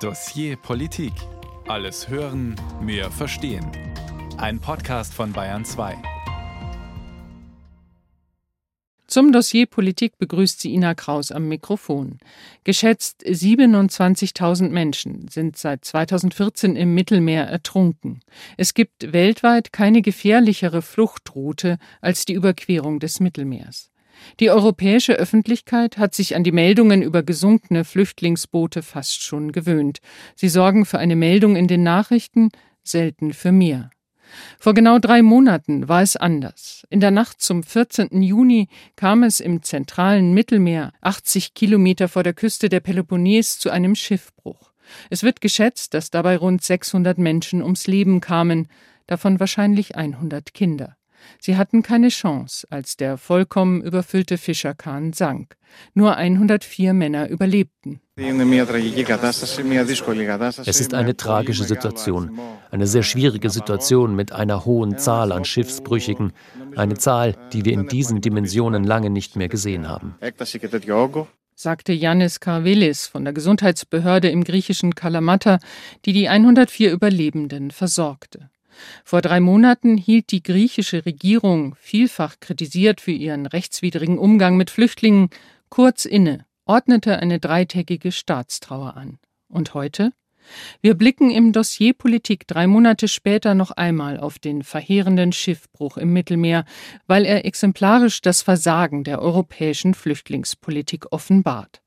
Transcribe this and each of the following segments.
Dossier Politik. Alles hören, mehr verstehen. Ein Podcast von Bayern 2. Zum Dossier Politik begrüßt sie Ina Kraus am Mikrofon. Geschätzt 27.000 Menschen sind seit 2014 im Mittelmeer ertrunken. Es gibt weltweit keine gefährlichere Fluchtroute als die Überquerung des Mittelmeers. Die europäische Öffentlichkeit hat sich an die Meldungen über gesunkene Flüchtlingsboote fast schon gewöhnt. Sie sorgen für eine Meldung in den Nachrichten, selten für mehr. Vor genau drei Monaten war es anders. In der Nacht zum 14. Juni kam es im zentralen Mittelmeer, 80 Kilometer vor der Küste der Peloponnes, zu einem Schiffbruch. Es wird geschätzt, dass dabei rund 600 Menschen ums Leben kamen, davon wahrscheinlich 100 Kinder. Sie hatten keine Chance, als der vollkommen überfüllte Fischerkahn sank. Nur 104 Männer überlebten. Es ist eine tragische Situation, eine sehr schwierige Situation mit einer hohen Zahl an Schiffsbrüchigen, eine Zahl, die wir in diesen Dimensionen lange nicht mehr gesehen haben sagte Yannis Karvelis von der Gesundheitsbehörde im griechischen Kalamata, die die 104 Überlebenden versorgte. Vor drei Monaten hielt die griechische Regierung, vielfach kritisiert für ihren rechtswidrigen Umgang mit Flüchtlingen, kurz inne, ordnete eine dreitägige Staatstrauer an. Und heute? Wir blicken im Dossier Politik drei Monate später noch einmal auf den verheerenden Schiffbruch im Mittelmeer, weil er exemplarisch das Versagen der europäischen Flüchtlingspolitik offenbart.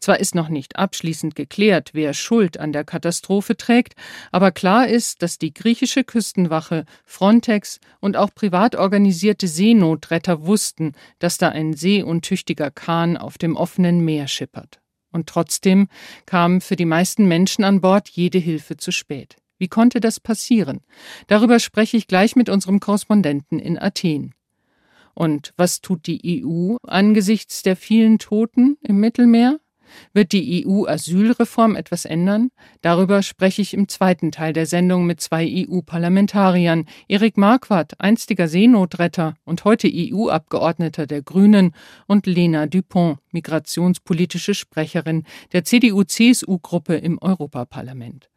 Zwar ist noch nicht abschließend geklärt, wer Schuld an der Katastrophe trägt, aber klar ist, dass die griechische Küstenwache, Frontex und auch privat organisierte Seenotretter wussten, dass da ein seeuntüchtiger Kahn auf dem offenen Meer schippert. Und trotzdem kam für die meisten Menschen an Bord jede Hilfe zu spät. Wie konnte das passieren? Darüber spreche ich gleich mit unserem Korrespondenten in Athen. Und was tut die EU angesichts der vielen Toten im Mittelmeer? Wird die EU-Asylreform etwas ändern? Darüber spreche ich im zweiten Teil der Sendung mit zwei EU-Parlamentariern. Erik Marquardt, einstiger Seenotretter und heute EU-Abgeordneter der Grünen, und Lena Dupont, migrationspolitische Sprecherin der CDU-CSU-Gruppe im Europaparlament.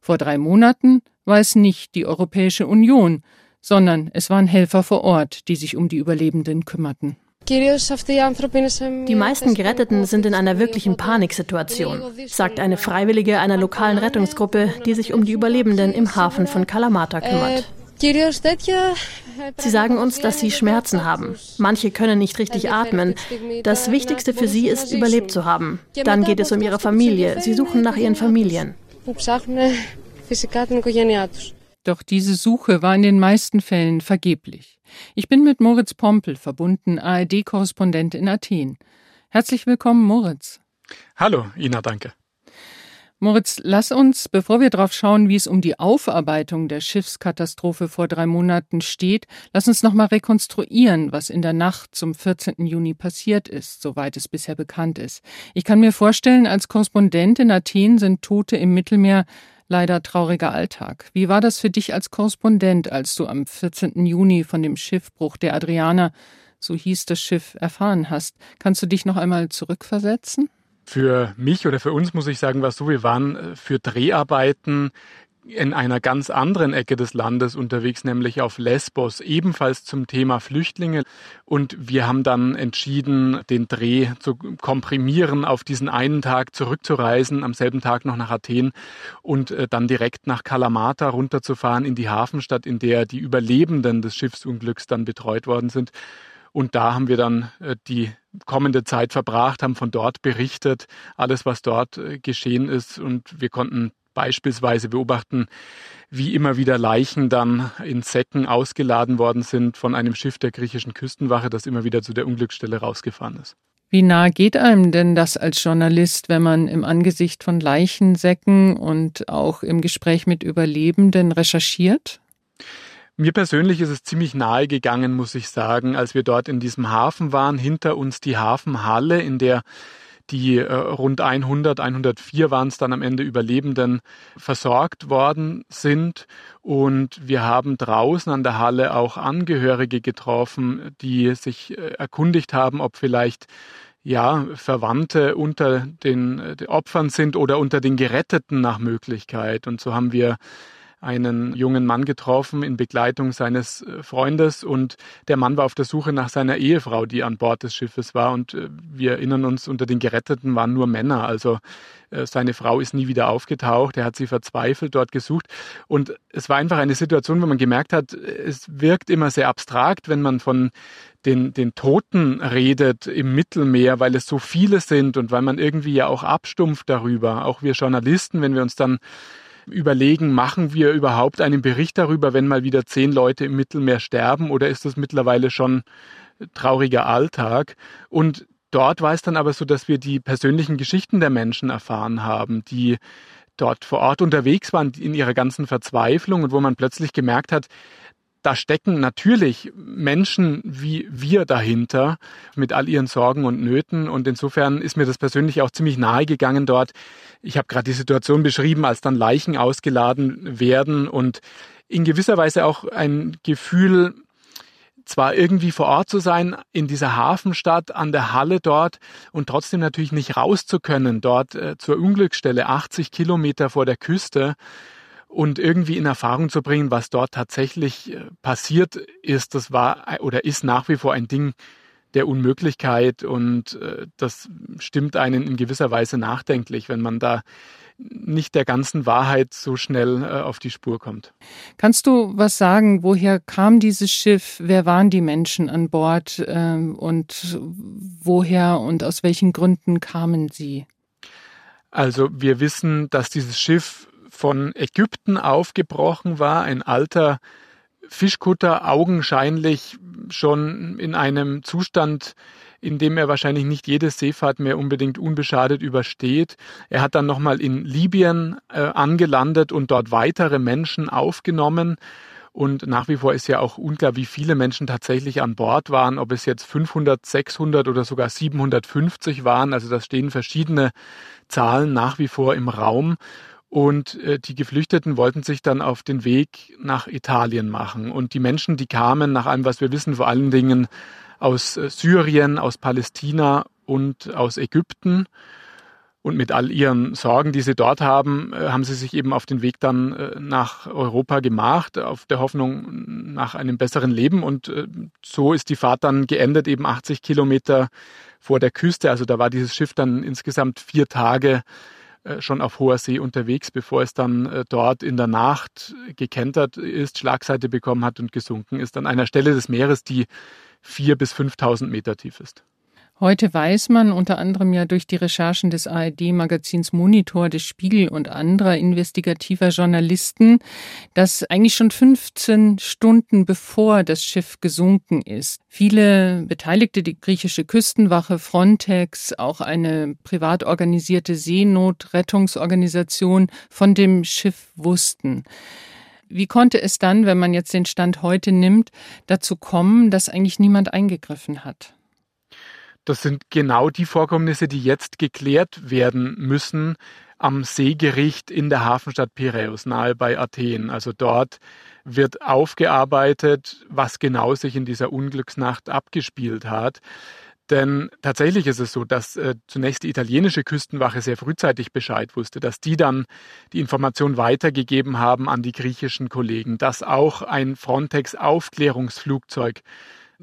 Vor drei Monaten war es nicht die Europäische Union, sondern es waren Helfer vor Ort, die sich um die Überlebenden kümmerten. Die meisten Geretteten sind in einer wirklichen Paniksituation, sagt eine Freiwillige einer lokalen Rettungsgruppe, die sich um die Überlebenden im Hafen von Kalamata kümmert. Sie sagen uns, dass sie Schmerzen haben. Manche können nicht richtig atmen. Das Wichtigste für sie ist, überlebt zu haben. Dann geht es um ihre Familie. Sie suchen nach ihren Familien. Doch diese Suche war in den meisten Fällen vergeblich. Ich bin mit Moritz Pompel verbunden, ARD-Korrespondent in Athen. Herzlich willkommen, Moritz. Hallo, Ina, danke. Moritz, lass uns, bevor wir darauf schauen, wie es um die Aufarbeitung der Schiffskatastrophe vor drei Monaten steht, lass uns nochmal rekonstruieren, was in der Nacht zum 14. Juni passiert ist, soweit es bisher bekannt ist. Ich kann mir vorstellen, als Korrespondent in Athen sind Tote im Mittelmeer leider trauriger Alltag. Wie war das für dich als Korrespondent, als du am 14. Juni von dem Schiffbruch der Adriana, so hieß das Schiff, erfahren hast? Kannst du dich noch einmal zurückversetzen? Für mich oder für uns muss ich sagen, war so, wir waren äh, für Dreharbeiten in einer ganz anderen Ecke des Landes unterwegs, nämlich auf Lesbos, ebenfalls zum Thema Flüchtlinge. Und wir haben dann entschieden, den Dreh zu komprimieren, auf diesen einen Tag zurückzureisen, am selben Tag noch nach Athen und äh, dann direkt nach Kalamata runterzufahren in die Hafenstadt, in der die Überlebenden des Schiffsunglücks dann betreut worden sind. Und da haben wir dann äh, die kommende Zeit verbracht, haben von dort berichtet, alles, was dort äh, geschehen ist. Und wir konnten beispielsweise beobachten, wie immer wieder Leichen dann in Säcken ausgeladen worden sind von einem Schiff der griechischen Küstenwache, das immer wieder zu der Unglücksstelle rausgefahren ist. Wie nah geht einem denn das als Journalist, wenn man im Angesicht von Leichensäcken und auch im Gespräch mit Überlebenden recherchiert? Mir persönlich ist es ziemlich nahe gegangen, muss ich sagen, als wir dort in diesem Hafen waren, hinter uns die Hafenhalle, in der die äh, rund 100, 104 waren es dann am Ende Überlebenden versorgt worden sind. Und wir haben draußen an der Halle auch Angehörige getroffen, die sich äh, erkundigt haben, ob vielleicht ja, Verwandte unter den, den äh, Opfern sind oder unter den Geretteten nach Möglichkeit. Und so haben wir einen jungen Mann getroffen in Begleitung seines äh, Freundes und der Mann war auf der Suche nach seiner Ehefrau, die an Bord des Schiffes war und äh, wir erinnern uns, unter den Geretteten waren nur Männer, also äh, seine Frau ist nie wieder aufgetaucht, er hat sie verzweifelt dort gesucht. Und es war einfach eine Situation, wo man gemerkt hat, es wirkt immer sehr abstrakt, wenn man von den, den Toten redet im Mittelmeer, weil es so viele sind und weil man irgendwie ja auch abstumpft darüber. Auch wir Journalisten, wenn wir uns dann überlegen, machen wir überhaupt einen Bericht darüber, wenn mal wieder zehn Leute im Mittelmeer sterben oder ist das mittlerweile schon trauriger Alltag? Und dort war es dann aber so, dass wir die persönlichen Geschichten der Menschen erfahren haben, die dort vor Ort unterwegs waren in ihrer ganzen Verzweiflung und wo man plötzlich gemerkt hat, da stecken natürlich Menschen wie wir dahinter mit all ihren Sorgen und Nöten. Und insofern ist mir das persönlich auch ziemlich nahe gegangen dort. Ich habe gerade die Situation beschrieben, als dann Leichen ausgeladen werden und in gewisser Weise auch ein Gefühl, zwar irgendwie vor Ort zu sein, in dieser Hafenstadt, an der Halle dort und trotzdem natürlich nicht raus zu können, dort äh, zur Unglücksstelle, 80 Kilometer vor der Küste und irgendwie in Erfahrung zu bringen, was dort tatsächlich äh, passiert ist, das war äh, oder ist nach wie vor ein Ding der Unmöglichkeit und äh, das stimmt einen in gewisser Weise nachdenklich, wenn man da nicht der ganzen Wahrheit so schnell auf die Spur kommt. Kannst du was sagen, woher kam dieses Schiff, wer waren die Menschen an Bord ähm, und woher und aus welchen Gründen kamen sie? Also wir wissen, dass dieses Schiff von Ägypten aufgebrochen war, ein alter Fischkutter, augenscheinlich schon in einem Zustand, in dem er wahrscheinlich nicht jede Seefahrt mehr unbedingt unbeschadet übersteht. Er hat dann nochmal in Libyen äh, angelandet und dort weitere Menschen aufgenommen. Und nach wie vor ist ja auch unklar, wie viele Menschen tatsächlich an Bord waren, ob es jetzt 500, 600 oder sogar 750 waren. Also da stehen verschiedene Zahlen nach wie vor im Raum. Und äh, die Geflüchteten wollten sich dann auf den Weg nach Italien machen. Und die Menschen, die kamen, nach allem, was wir wissen, vor allen Dingen aus äh, Syrien, aus Palästina und aus Ägypten. Und mit all ihren Sorgen, die sie dort haben, äh, haben sie sich eben auf den Weg dann äh, nach Europa gemacht, auf der Hoffnung nach einem besseren Leben. Und so ist die Fahrt dann geendet, eben 80 Kilometer vor der Küste. Also da war dieses Schiff dann insgesamt vier Tage schon auf hoher See unterwegs, bevor es dann äh, dort in der Nacht gekentert ist, Schlagseite bekommen hat und gesunken ist an einer Stelle des Meeres, die vier bis 5.000 Meter tief ist. Heute weiß man unter anderem ja durch die Recherchen des ARD-Magazins Monitor, des Spiegel und anderer investigativer Journalisten, dass eigentlich schon 15 Stunden bevor das Schiff gesunken ist, viele Beteiligte, die griechische Küstenwache, Frontex, auch eine privat organisierte Seenotrettungsorganisation von dem Schiff wussten. Wie konnte es dann, wenn man jetzt den Stand heute nimmt, dazu kommen, dass eigentlich niemand eingegriffen hat? Das sind genau die Vorkommnisse, die jetzt geklärt werden müssen am Seegericht in der Hafenstadt Piräus, nahe bei Athen. Also dort wird aufgearbeitet, was genau sich in dieser Unglücksnacht abgespielt hat. Denn tatsächlich ist es so, dass äh, zunächst die italienische Küstenwache sehr frühzeitig Bescheid wusste, dass die dann die Information weitergegeben haben an die griechischen Kollegen, dass auch ein Frontex-Aufklärungsflugzeug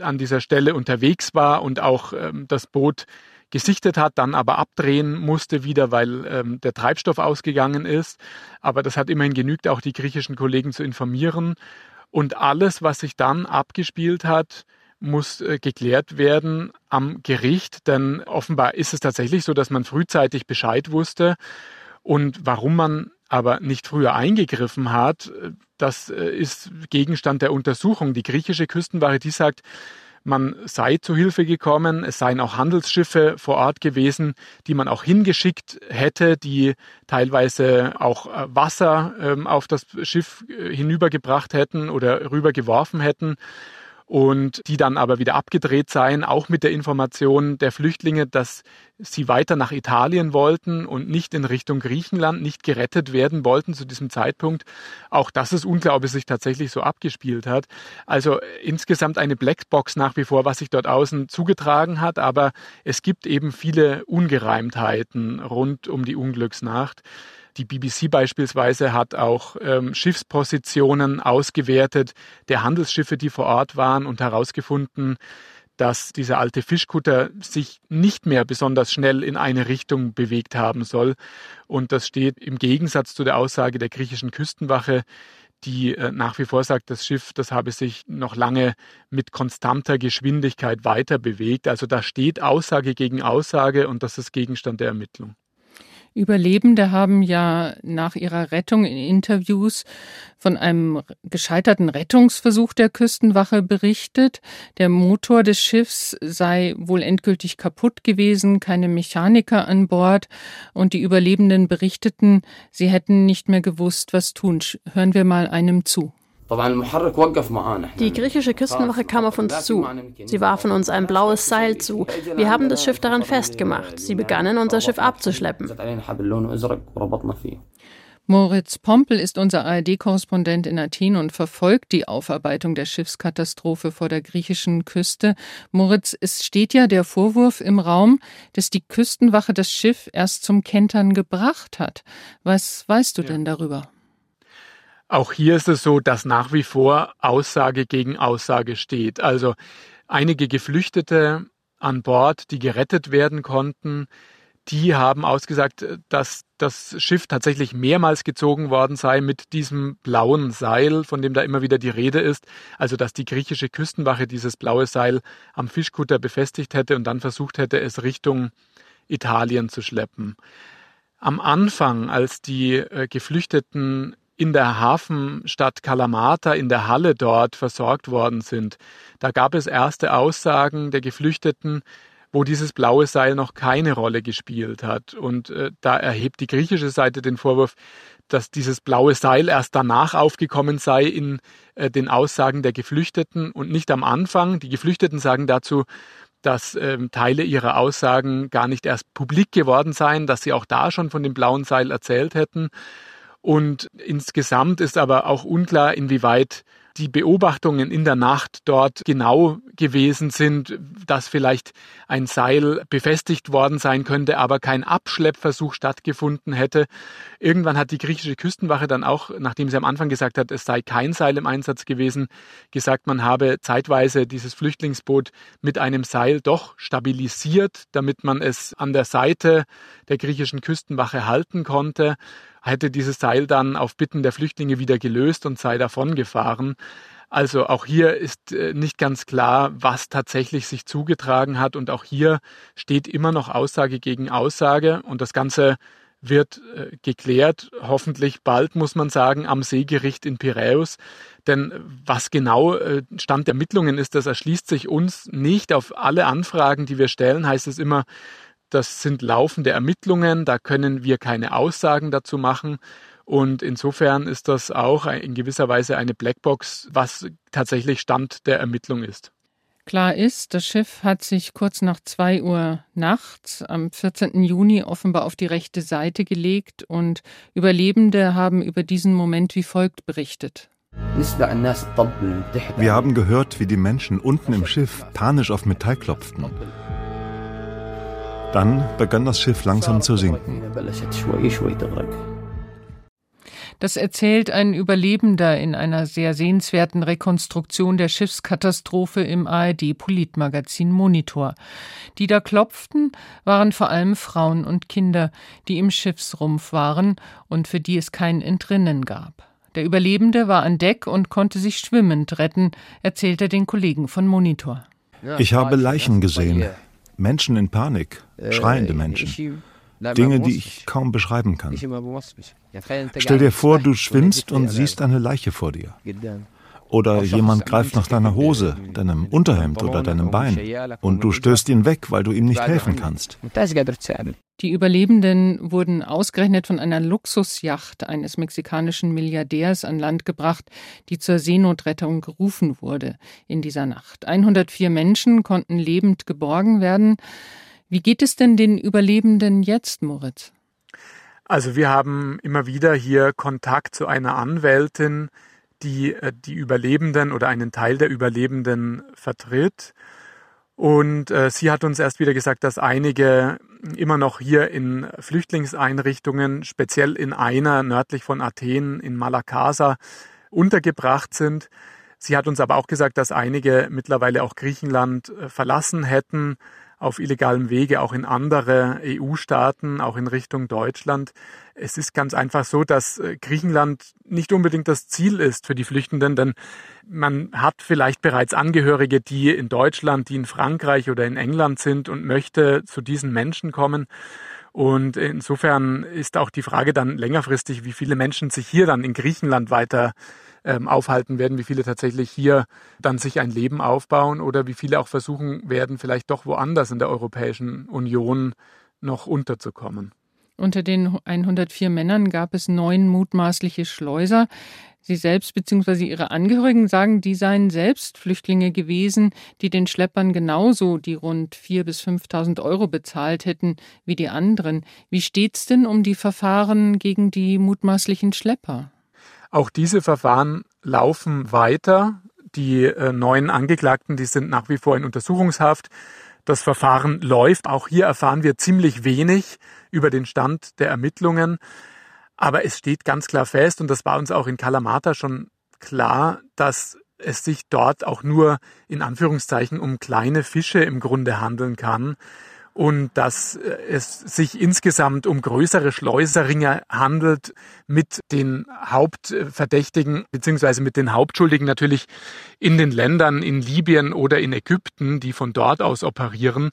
an dieser Stelle unterwegs war und auch ähm, das Boot gesichtet hat, dann aber abdrehen musste wieder, weil ähm, der Treibstoff ausgegangen ist. Aber das hat immerhin genügt, auch die griechischen Kollegen zu informieren. Und alles, was sich dann abgespielt hat, muss äh, geklärt werden am Gericht, denn offenbar ist es tatsächlich so, dass man frühzeitig Bescheid wusste und warum man aber nicht früher eingegriffen hat, das äh, ist Gegenstand der Untersuchung. Die griechische Küstenwache, die sagt, man sei zu Hilfe gekommen, es seien auch Handelsschiffe vor Ort gewesen, die man auch hingeschickt hätte, die teilweise auch äh, Wasser ähm, auf das Schiff äh, hinübergebracht hätten oder rübergeworfen hätten. Und die dann aber wieder abgedreht seien, auch mit der Information der Flüchtlinge, dass sie weiter nach Italien wollten und nicht in Richtung Griechenland, nicht gerettet werden wollten zu diesem Zeitpunkt. Auch das ist es sich tatsächlich so abgespielt hat. Also insgesamt eine Blackbox nach wie vor, was sich dort außen zugetragen hat, aber es gibt eben viele Ungereimtheiten rund um die Unglücksnacht. Die BBC beispielsweise hat auch ähm, Schiffspositionen ausgewertet der Handelsschiffe, die vor Ort waren und herausgefunden, dass dieser alte Fischkutter sich nicht mehr besonders schnell in eine Richtung bewegt haben soll. Und das steht im Gegensatz zu der Aussage der griechischen Küstenwache, die äh, nach wie vor sagt, das Schiff, das habe sich noch lange mit konstanter Geschwindigkeit weiter bewegt. Also da steht Aussage gegen Aussage und das ist Gegenstand der Ermittlung. Überlebende haben ja nach ihrer Rettung in Interviews von einem gescheiterten Rettungsversuch der Küstenwache berichtet. Der Motor des Schiffs sei wohl endgültig kaputt gewesen, keine Mechaniker an Bord und die Überlebenden berichteten, sie hätten nicht mehr gewusst, was tun. Hören wir mal einem zu. Die griechische Küstenwache kam auf uns zu. Sie warfen uns ein blaues Seil zu. Wir haben das Schiff daran festgemacht. Sie begannen, unser Schiff abzuschleppen. Moritz Pompel ist unser ARD-Korrespondent in Athen und verfolgt die Aufarbeitung der Schiffskatastrophe vor der griechischen Küste. Moritz, es steht ja der Vorwurf im Raum, dass die Küstenwache das Schiff erst zum Kentern gebracht hat. Was weißt du ja. denn darüber? Auch hier ist es so, dass nach wie vor Aussage gegen Aussage steht. Also einige Geflüchtete an Bord, die gerettet werden konnten, die haben ausgesagt, dass das Schiff tatsächlich mehrmals gezogen worden sei mit diesem blauen Seil, von dem da immer wieder die Rede ist. Also, dass die griechische Küstenwache dieses blaue Seil am Fischkutter befestigt hätte und dann versucht hätte, es Richtung Italien zu schleppen. Am Anfang, als die äh, Geflüchteten in der Hafenstadt Kalamata in der Halle dort versorgt worden sind. Da gab es erste Aussagen der Geflüchteten, wo dieses blaue Seil noch keine Rolle gespielt hat. Und äh, da erhebt die griechische Seite den Vorwurf, dass dieses blaue Seil erst danach aufgekommen sei in äh, den Aussagen der Geflüchteten und nicht am Anfang. Die Geflüchteten sagen dazu, dass ähm, Teile ihrer Aussagen gar nicht erst publik geworden seien, dass sie auch da schon von dem blauen Seil erzählt hätten. Und insgesamt ist aber auch unklar, inwieweit die Beobachtungen in der Nacht dort genau gewesen sind, dass vielleicht ein Seil befestigt worden sein könnte, aber kein Abschleppversuch stattgefunden hätte. Irgendwann hat die griechische Küstenwache dann auch, nachdem sie am Anfang gesagt hat, es sei kein Seil im Einsatz gewesen, gesagt, man habe zeitweise dieses Flüchtlingsboot mit einem Seil doch stabilisiert, damit man es an der Seite der griechischen Küstenwache halten konnte hätte dieses Seil dann auf Bitten der Flüchtlinge wieder gelöst und sei davongefahren. Also auch hier ist äh, nicht ganz klar, was tatsächlich sich zugetragen hat. Und auch hier steht immer noch Aussage gegen Aussage. Und das Ganze wird äh, geklärt, hoffentlich bald, muss man sagen, am Seegericht in Piräus. Denn was genau äh, Stand der Ermittlungen ist, das erschließt sich uns nicht. Auf alle Anfragen, die wir stellen, heißt es immer, das sind laufende Ermittlungen, da können wir keine Aussagen dazu machen. Und insofern ist das auch in gewisser Weise eine Blackbox, was tatsächlich Stand der Ermittlung ist. Klar ist, das Schiff hat sich kurz nach zwei Uhr nachts am 14. Juni offenbar auf die rechte Seite gelegt und Überlebende haben über diesen Moment wie folgt berichtet. Wir haben gehört, wie die Menschen unten im Schiff panisch auf Metall klopften. Dann begann das Schiff langsam zu sinken. Das erzählt ein Überlebender in einer sehr sehenswerten Rekonstruktion der Schiffskatastrophe im ARD-Politmagazin Monitor. Die da klopften, waren vor allem Frauen und Kinder, die im Schiffsrumpf waren und für die es kein Entrinnen gab. Der Überlebende war an Deck und konnte sich schwimmend retten, erzählt er den Kollegen von Monitor. Ich habe Leichen gesehen, Menschen in Panik, schreiende Menschen. Dinge, die ich kaum beschreiben kann. Stell dir vor, du schwimmst und siehst eine Leiche vor dir. Oder jemand greift nach deiner Hose, deinem Unterhemd oder deinem Bein und du stößt ihn weg, weil du ihm nicht helfen kannst. Die Überlebenden wurden ausgerechnet von einer Luxusjacht eines mexikanischen Milliardärs an Land gebracht, die zur Seenotrettung gerufen wurde in dieser Nacht. 104 Menschen konnten lebend geborgen werden. Wie geht es denn den Überlebenden jetzt, Moritz? Also wir haben immer wieder hier Kontakt zu einer Anwältin, die äh, die Überlebenden oder einen Teil der Überlebenden vertritt. Und äh, sie hat uns erst wieder gesagt, dass einige immer noch hier in Flüchtlingseinrichtungen, speziell in einer nördlich von Athen in Malakasa, untergebracht sind. Sie hat uns aber auch gesagt, dass einige mittlerweile auch Griechenland äh, verlassen hätten auf illegalem Wege auch in andere EU-Staaten, auch in Richtung Deutschland. Es ist ganz einfach so, dass äh, Griechenland nicht unbedingt das Ziel ist für die Flüchtenden, denn man hat vielleicht bereits Angehörige, die in Deutschland, die in Frankreich oder in England sind und möchte zu diesen Menschen kommen. Und insofern ist auch die Frage dann längerfristig, wie viele Menschen sich hier dann in Griechenland weiter ähm, aufhalten werden, wie viele tatsächlich hier dann sich ein Leben aufbauen oder wie viele auch versuchen werden, vielleicht doch woanders in der Europäischen Union noch unterzukommen. Unter den 104 Männern gab es neun mutmaßliche Schleuser. Sie selbst bzw. ihre Angehörigen sagen, die seien selbst Flüchtlinge gewesen, die den Schleppern genauso die rund 4.000 bis 5.000 Euro bezahlt hätten wie die anderen. Wie steht's denn um die Verfahren gegen die mutmaßlichen Schlepper? Auch diese Verfahren laufen weiter. Die äh, neuen Angeklagten, die sind nach wie vor in Untersuchungshaft. Das Verfahren läuft. Auch hier erfahren wir ziemlich wenig über den Stand der Ermittlungen. Aber es steht ganz klar fest, und das war uns auch in Kalamata schon klar, dass es sich dort auch nur in Anführungszeichen um kleine Fische im Grunde handeln kann und dass äh, es sich insgesamt um größere Schleuserringe handelt mit den Hauptverdächtigen beziehungsweise mit den Hauptschuldigen natürlich in den Ländern in Libyen oder in Ägypten, die von dort aus operieren.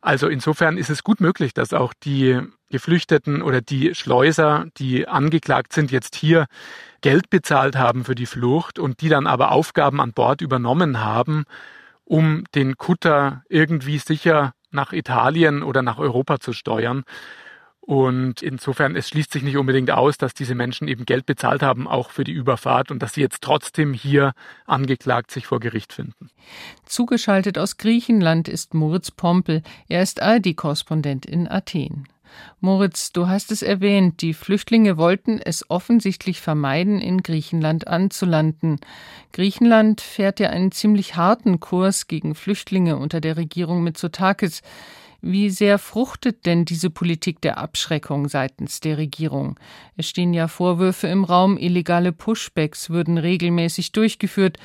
Also insofern ist es gut möglich, dass auch die Geflüchteten oder die Schleuser, die angeklagt sind, jetzt hier Geld bezahlt haben für die Flucht und die dann aber Aufgaben an Bord übernommen haben, um den Kutter irgendwie sicher nach Italien oder nach Europa zu steuern. Und insofern, es schließt sich nicht unbedingt aus, dass diese Menschen eben Geld bezahlt haben, auch für die Überfahrt und dass sie jetzt trotzdem hier angeklagt sich vor Gericht finden. Zugeschaltet aus Griechenland ist Moritz Pompel. Er ist ARD-Korrespondent in Athen. Moritz, du hast es erwähnt, die Flüchtlinge wollten es offensichtlich vermeiden, in Griechenland anzulanden. Griechenland fährt ja einen ziemlich harten Kurs gegen Flüchtlinge unter der Regierung Mitsotakis. Wie sehr fruchtet denn diese Politik der Abschreckung seitens der Regierung? Es stehen ja Vorwürfe im Raum, illegale Pushbacks würden regelmäßig durchgeführt,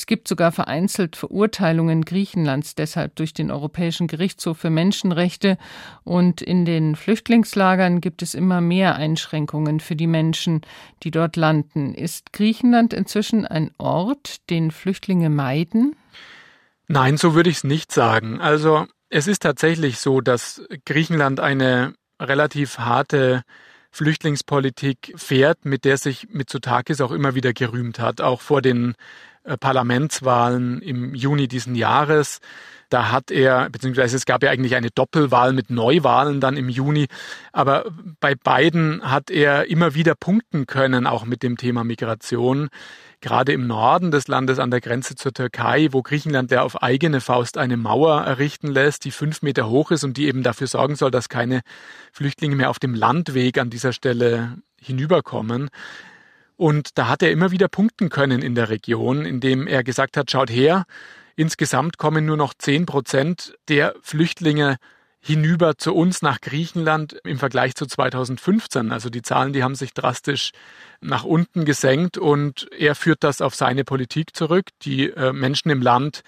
es gibt sogar vereinzelt Verurteilungen Griechenlands deshalb durch den Europäischen Gerichtshof für Menschenrechte und in den Flüchtlingslagern gibt es immer mehr Einschränkungen für die Menschen, die dort landen. Ist Griechenland inzwischen ein Ort, den Flüchtlinge meiden? Nein, so würde ich es nicht sagen. Also es ist tatsächlich so, dass Griechenland eine relativ harte Flüchtlingspolitik fährt, mit der sich Mitsotakis auch immer wieder gerühmt hat, auch vor den Parlamentswahlen im Juni diesen Jahres. Da hat er, beziehungsweise es gab ja eigentlich eine Doppelwahl mit Neuwahlen dann im Juni, aber bei beiden hat er immer wieder punkten können, auch mit dem Thema Migration. Gerade im Norden des Landes an der Grenze zur Türkei, wo Griechenland ja auf eigene Faust eine Mauer errichten lässt, die fünf Meter hoch ist und die eben dafür sorgen soll, dass keine Flüchtlinge mehr auf dem Landweg an dieser Stelle hinüberkommen. Und da hat er immer wieder punkten können in der Region, indem er gesagt hat, schaut her, insgesamt kommen nur noch zehn Prozent der Flüchtlinge hinüber zu uns nach Griechenland im Vergleich zu 2015. Also die Zahlen, die haben sich drastisch nach unten gesenkt und er führt das auf seine Politik zurück. Die äh, Menschen im Land,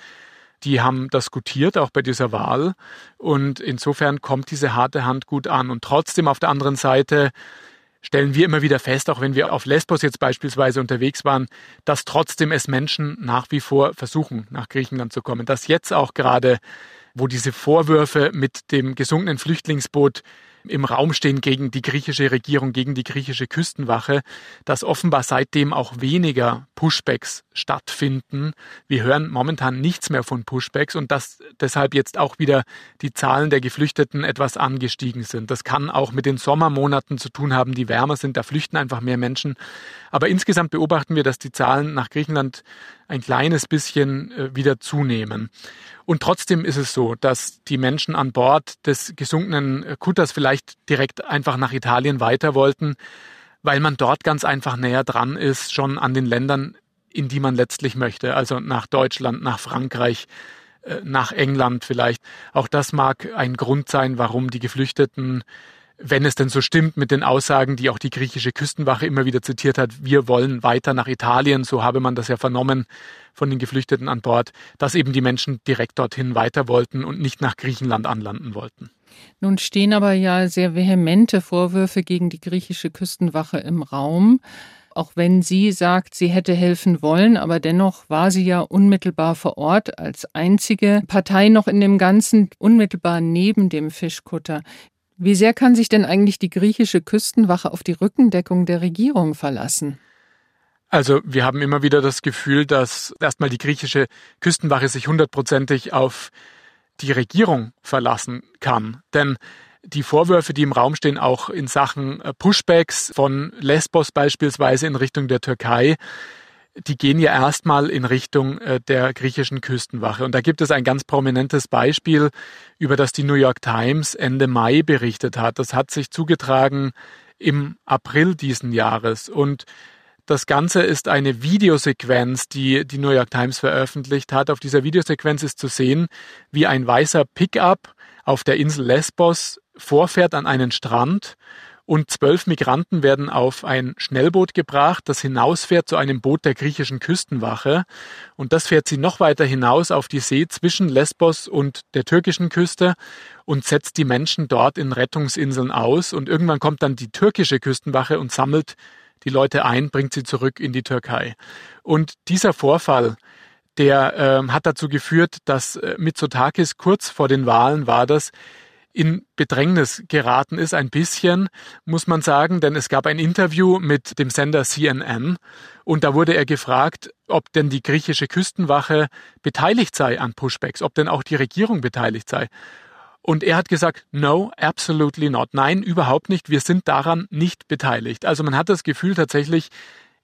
die haben das gutiert, auch bei dieser Wahl. Und insofern kommt diese harte Hand gut an. Und trotzdem auf der anderen Seite stellen wir immer wieder fest, auch wenn wir auf Lesbos jetzt beispielsweise unterwegs waren, dass trotzdem es Menschen nach wie vor versuchen, nach Griechenland zu kommen. Dass jetzt auch gerade, wo diese Vorwürfe mit dem gesunkenen Flüchtlingsboot im Raum stehen gegen die griechische Regierung, gegen die griechische Küstenwache, dass offenbar seitdem auch weniger Pushbacks stattfinden. Wir hören momentan nichts mehr von Pushbacks und dass deshalb jetzt auch wieder die Zahlen der Geflüchteten etwas angestiegen sind. Das kann auch mit den Sommermonaten zu tun haben, die wärmer sind, da flüchten einfach mehr Menschen. Aber insgesamt beobachten wir, dass die Zahlen nach Griechenland ein kleines bisschen äh, wieder zunehmen. Und trotzdem ist es so, dass die Menschen an Bord des gesunkenen Kutters vielleicht direkt einfach nach Italien weiter wollten, weil man dort ganz einfach näher dran ist, schon an den Ländern, in die man letztlich möchte. Also nach Deutschland, nach Frankreich, äh, nach England vielleicht. Auch das mag ein Grund sein, warum die Geflüchteten wenn es denn so stimmt mit den Aussagen, die auch die griechische Küstenwache immer wieder zitiert hat, wir wollen weiter nach Italien, so habe man das ja vernommen von den Geflüchteten an Bord, dass eben die Menschen direkt dorthin weiter wollten und nicht nach Griechenland anlanden wollten. Nun stehen aber ja sehr vehemente Vorwürfe gegen die griechische Küstenwache im Raum. Auch wenn sie sagt, sie hätte helfen wollen, aber dennoch war sie ja unmittelbar vor Ort als einzige Partei noch in dem Ganzen unmittelbar neben dem Fischkutter. Wie sehr kann sich denn eigentlich die griechische Küstenwache auf die Rückendeckung der Regierung verlassen? Also wir haben immer wieder das Gefühl, dass erstmal die griechische Küstenwache sich hundertprozentig auf die Regierung verlassen kann. Denn die Vorwürfe, die im Raum stehen, auch in Sachen Pushbacks von Lesbos beispielsweise in Richtung der Türkei, die gehen ja erstmal in Richtung äh, der griechischen Küstenwache. Und da gibt es ein ganz prominentes Beispiel, über das die New York Times Ende Mai berichtet hat. Das hat sich zugetragen im April diesen Jahres. Und das Ganze ist eine Videosequenz, die die New York Times veröffentlicht hat. Auf dieser Videosequenz ist zu sehen, wie ein weißer Pickup auf der Insel Lesbos vorfährt an einen Strand und zwölf Migranten werden auf ein Schnellboot gebracht, das hinausfährt zu einem Boot der griechischen Küstenwache. Und das fährt sie noch weiter hinaus auf die See zwischen Lesbos und der türkischen Küste und setzt die Menschen dort in Rettungsinseln aus. Und irgendwann kommt dann die türkische Küstenwache und sammelt die Leute ein, bringt sie zurück in die Türkei. Und dieser Vorfall, der äh, hat dazu geführt, dass äh, Mitsotakis kurz vor den Wahlen war das, in Bedrängnis geraten ist, ein bisschen, muss man sagen, denn es gab ein Interview mit dem Sender CNN und da wurde er gefragt, ob denn die griechische Küstenwache beteiligt sei an Pushbacks, ob denn auch die Regierung beteiligt sei. Und er hat gesagt, no, absolutely not. Nein, überhaupt nicht. Wir sind daran nicht beteiligt. Also man hat das Gefühl tatsächlich,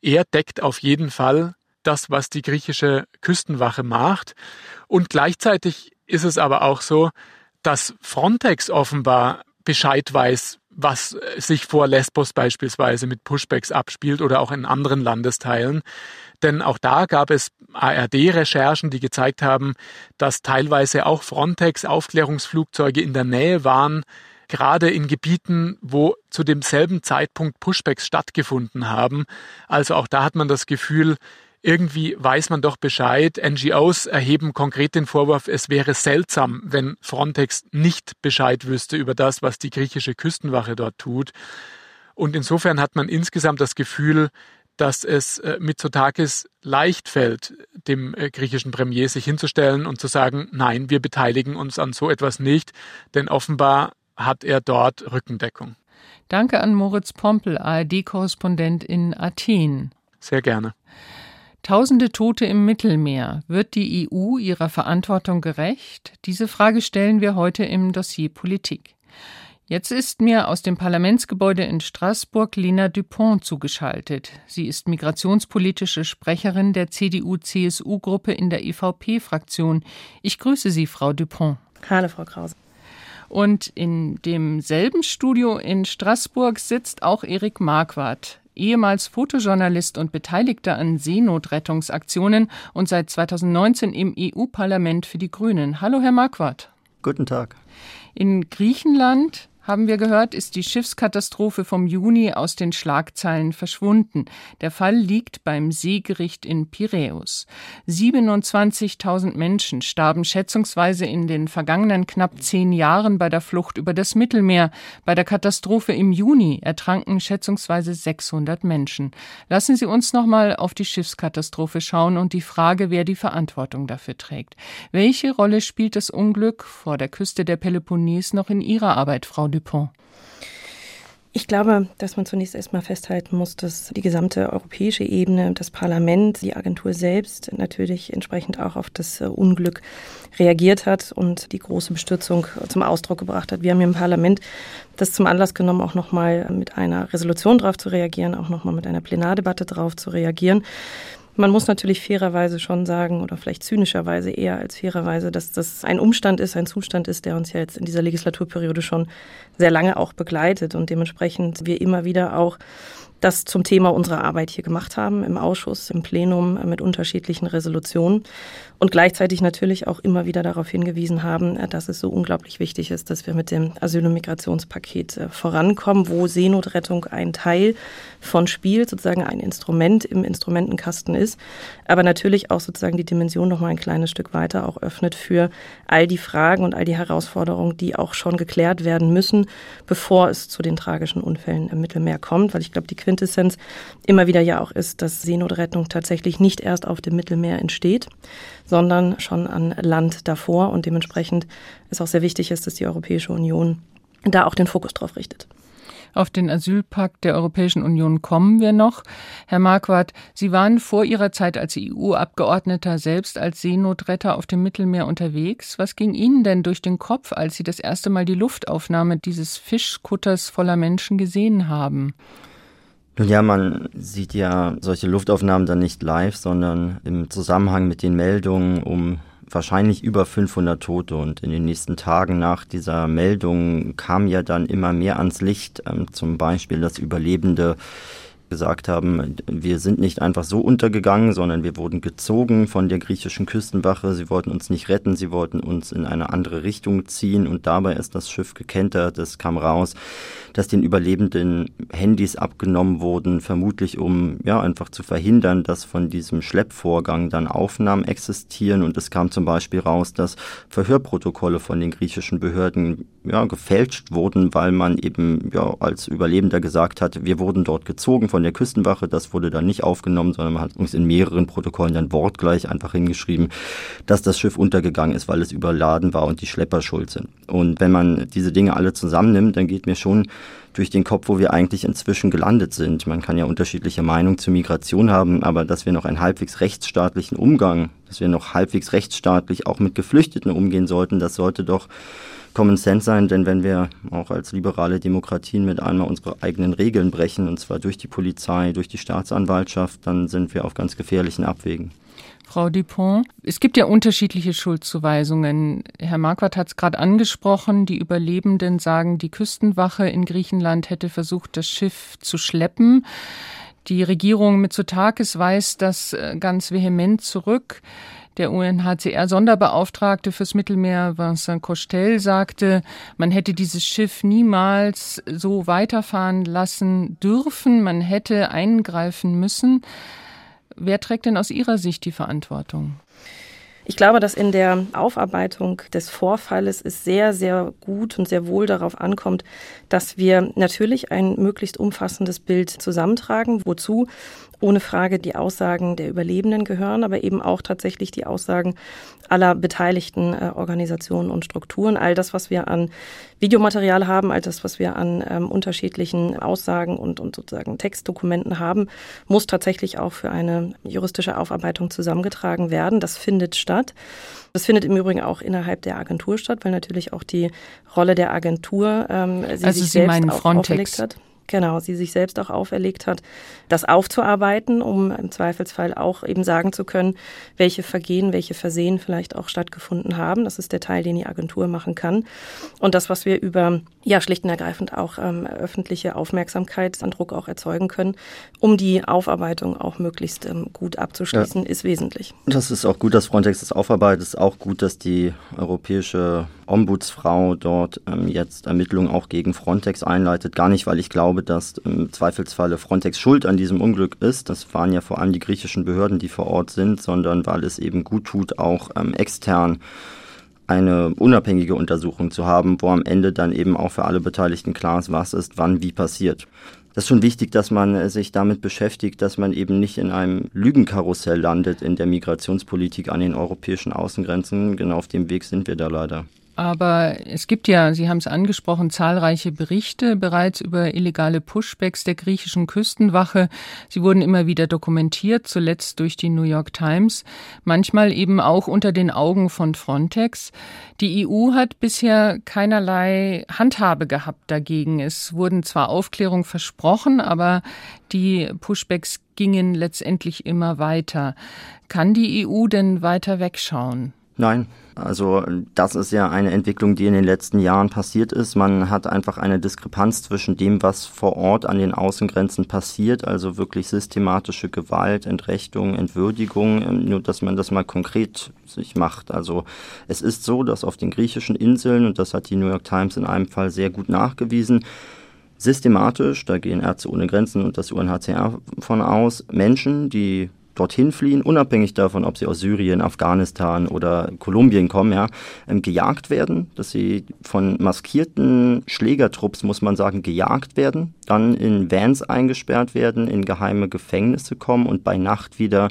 er deckt auf jeden Fall das, was die griechische Küstenwache macht. Und gleichzeitig ist es aber auch so, dass Frontex offenbar Bescheid weiß, was sich vor Lesbos beispielsweise mit Pushbacks abspielt oder auch in anderen Landesteilen. Denn auch da gab es ARD-Recherchen, die gezeigt haben, dass teilweise auch Frontex-Aufklärungsflugzeuge in der Nähe waren, gerade in Gebieten, wo zu demselben Zeitpunkt Pushbacks stattgefunden haben. Also auch da hat man das Gefühl, irgendwie weiß man doch Bescheid. NGOs erheben konkret den Vorwurf, es wäre seltsam, wenn Frontex nicht Bescheid wüsste über das, was die griechische Küstenwache dort tut. Und insofern hat man insgesamt das Gefühl, dass es äh, Mitsotakis leicht fällt, dem äh, griechischen Premier sich hinzustellen und zu sagen, nein, wir beteiligen uns an so etwas nicht, denn offenbar hat er dort Rückendeckung. Danke an Moritz Pompel, ARD-Korrespondent in Athen. Sehr gerne. Tausende Tote im Mittelmeer. Wird die EU ihrer Verantwortung gerecht? Diese Frage stellen wir heute im Dossier Politik. Jetzt ist mir aus dem Parlamentsgebäude in Straßburg Lena Dupont zugeschaltet. Sie ist migrationspolitische Sprecherin der CDU-CSU-Gruppe in der EVP-Fraktion. Ich grüße Sie, Frau Dupont. Hallo, Frau Krause. Und in demselben Studio in Straßburg sitzt auch Erik Marquardt ehemals Fotojournalist und Beteiligter an Seenotrettungsaktionen und seit 2019 im EU-Parlament für die Grünen. Hallo, Herr Marquardt. Guten Tag. In Griechenland haben wir gehört, ist die Schiffskatastrophe vom Juni aus den Schlagzeilen verschwunden. Der Fall liegt beim Seegericht in Piräus. 27.000 Menschen starben schätzungsweise in den vergangenen knapp zehn Jahren bei der Flucht über das Mittelmeer. Bei der Katastrophe im Juni ertranken schätzungsweise 600 Menschen. Lassen Sie uns noch mal auf die Schiffskatastrophe schauen und die Frage, wer die Verantwortung dafür trägt. Welche Rolle spielt das Unglück vor der Küste der Peloponnes noch in Ihrer Arbeit, Frau de Dupont. Ich glaube, dass man zunächst erstmal festhalten muss, dass die gesamte europäische Ebene, das Parlament, die Agentur selbst natürlich entsprechend auch auf das äh, Unglück reagiert hat und die große Bestürzung zum Ausdruck gebracht hat. Wir haben hier im Parlament das zum Anlass genommen, auch nochmal mit einer Resolution darauf zu reagieren, auch nochmal mit einer Plenardebatte darauf zu reagieren. Man muss natürlich fairerweise schon sagen, oder vielleicht zynischerweise eher als fairerweise, dass das ein Umstand ist, ein Zustand ist, der uns ja jetzt in dieser Legislaturperiode schon sehr lange auch begleitet und dementsprechend wir immer wieder auch das zum Thema unserer Arbeit hier gemacht haben, im Ausschuss, im Plenum mit unterschiedlichen Resolutionen. Und gleichzeitig natürlich auch immer wieder darauf hingewiesen haben, dass es so unglaublich wichtig ist, dass wir mit dem Asyl- und Migrationspaket äh, vorankommen, wo Seenotrettung ein Teil von Spiel, sozusagen ein Instrument im Instrumentenkasten ist, aber natürlich auch sozusagen die Dimension noch mal ein kleines Stück weiter auch öffnet für all die Fragen und all die Herausforderungen, die auch schon geklärt werden müssen, bevor es zu den tragischen Unfällen im Mittelmeer kommt, weil ich glaube, die Quintessenz immer wieder ja auch ist, dass Seenotrettung tatsächlich nicht erst auf dem Mittelmeer entsteht, sondern schon an Land davor und dementsprechend ist auch sehr wichtig ist, dass die Europäische Union da auch den Fokus drauf richtet. Auf den Asylpakt der Europäischen Union kommen wir noch. Herr Marquardt, Sie waren vor Ihrer Zeit als EU-Abgeordneter selbst als Seenotretter auf dem Mittelmeer unterwegs. Was ging Ihnen denn durch den Kopf, als Sie das erste Mal die Luftaufnahme dieses Fischkutters voller Menschen gesehen haben? Ja, man sieht ja solche Luftaufnahmen dann nicht live, sondern im Zusammenhang mit den Meldungen um wahrscheinlich über 500 Tote. Und in den nächsten Tagen nach dieser Meldung kam ja dann immer mehr ans Licht, ähm, zum Beispiel das Überlebende gesagt haben, wir sind nicht einfach so untergegangen, sondern wir wurden gezogen von der griechischen Küstenwache. Sie wollten uns nicht retten, sie wollten uns in eine andere Richtung ziehen und dabei ist das Schiff gekentert. Es kam raus, dass den Überlebenden Handys abgenommen wurden, vermutlich um ja einfach zu verhindern, dass von diesem Schleppvorgang dann Aufnahmen existieren und es kam zum Beispiel raus, dass Verhörprotokolle von den griechischen Behörden ja gefälscht wurden, weil man eben ja als Überlebender gesagt hat, wir wurden dort gezogen von von der Küstenwache. Das wurde dann nicht aufgenommen, sondern man hat uns in mehreren Protokollen dann wortgleich einfach hingeschrieben, dass das Schiff untergegangen ist, weil es überladen war und die Schlepper schuld sind. Und wenn man diese Dinge alle zusammennimmt, dann geht mir schon durch den Kopf, wo wir eigentlich inzwischen gelandet sind. Man kann ja unterschiedliche Meinungen zur Migration haben, aber dass wir noch einen halbwegs rechtsstaatlichen Umgang, dass wir noch halbwegs rechtsstaatlich auch mit Geflüchteten umgehen sollten, das sollte doch Common Sense sein, denn wenn wir auch als liberale Demokratien mit einmal unsere eigenen Regeln brechen, und zwar durch die Polizei, durch die Staatsanwaltschaft, dann sind wir auf ganz gefährlichen Abwägen. Frau Dupont, es gibt ja unterschiedliche Schuldzuweisungen. Herr Marquardt hat es gerade angesprochen. Die Überlebenden sagen, die Küstenwache in Griechenland hätte versucht, das Schiff zu schleppen. Die Regierung Mitsotakis weist das äh, ganz vehement zurück. Der UNHCR-Sonderbeauftragte fürs Mittelmeer, Vincent Costel, sagte, man hätte dieses Schiff niemals so weiterfahren lassen dürfen, man hätte eingreifen müssen. Wer trägt denn aus Ihrer Sicht die Verantwortung? Ich glaube, dass in der Aufarbeitung des Vorfalles es sehr, sehr gut und sehr wohl darauf ankommt, dass wir natürlich ein möglichst umfassendes Bild zusammentragen, wozu ohne Frage die Aussagen der Überlebenden gehören, aber eben auch tatsächlich die Aussagen aller beteiligten äh, Organisationen und Strukturen. All das, was wir an Videomaterial haben, all das, was wir an ähm, unterschiedlichen Aussagen und, und sozusagen Textdokumenten haben, muss tatsächlich auch für eine juristische Aufarbeitung zusammengetragen werden. Das findet statt. Das findet im Übrigen auch innerhalb der Agentur statt, weil natürlich auch die Rolle der Agentur ähm, sie also sich Sie selbst meinen Frontex. hat genau, sie sich selbst auch auferlegt hat, das aufzuarbeiten, um im Zweifelsfall auch eben sagen zu können, welche Vergehen, welche Versehen vielleicht auch stattgefunden haben. Das ist der Teil, den die Agentur machen kann. Und das, was wir über, ja, schlicht und ergreifend auch ähm, öffentliche Aufmerksamkeit an Druck auch erzeugen können, um die Aufarbeitung auch möglichst ähm, gut abzuschließen, ja. ist wesentlich. Das ist auch gut, dass Frontex das aufarbeitet. Es ist auch gut, dass die europäische Ombudsfrau dort ähm, jetzt Ermittlungen auch gegen Frontex einleitet. Gar nicht, weil ich glaube, dass im Zweifelsfalle Frontex schuld an diesem Unglück ist. Das waren ja vor allem die griechischen Behörden, die vor Ort sind, sondern weil es eben gut tut, auch ähm, extern eine unabhängige Untersuchung zu haben, wo am Ende dann eben auch für alle Beteiligten klar ist, was ist, wann, wie passiert. Das ist schon wichtig, dass man äh, sich damit beschäftigt, dass man eben nicht in einem Lügenkarussell landet in der Migrationspolitik an den europäischen Außengrenzen. Genau auf dem Weg sind wir da leider. Aber es gibt ja, Sie haben es angesprochen, zahlreiche Berichte bereits über illegale Pushbacks der griechischen Küstenwache. Sie wurden immer wieder dokumentiert, zuletzt durch die New York Times, manchmal eben auch unter den Augen von Frontex. Die EU hat bisher keinerlei Handhabe gehabt dagegen. Es wurden zwar Aufklärung versprochen, aber die Pushbacks gingen letztendlich immer weiter. Kann die EU denn weiter wegschauen? Nein, also das ist ja eine Entwicklung, die in den letzten Jahren passiert ist. Man hat einfach eine Diskrepanz zwischen dem, was vor Ort an den Außengrenzen passiert, also wirklich systematische Gewalt, Entrechtung, Entwürdigung, nur dass man das mal konkret sich macht. Also es ist so, dass auf den griechischen Inseln, und das hat die New York Times in einem Fall sehr gut nachgewiesen, systematisch, da gehen Ärzte ohne Grenzen und das UNHCR von aus, Menschen, die dorthin fliehen, unabhängig davon, ob sie aus Syrien, Afghanistan oder Kolumbien kommen, ja, ähm, gejagt werden, dass sie von maskierten Schlägertrupps, muss man sagen, gejagt werden, dann in Vans eingesperrt werden, in geheime Gefängnisse kommen und bei Nacht wieder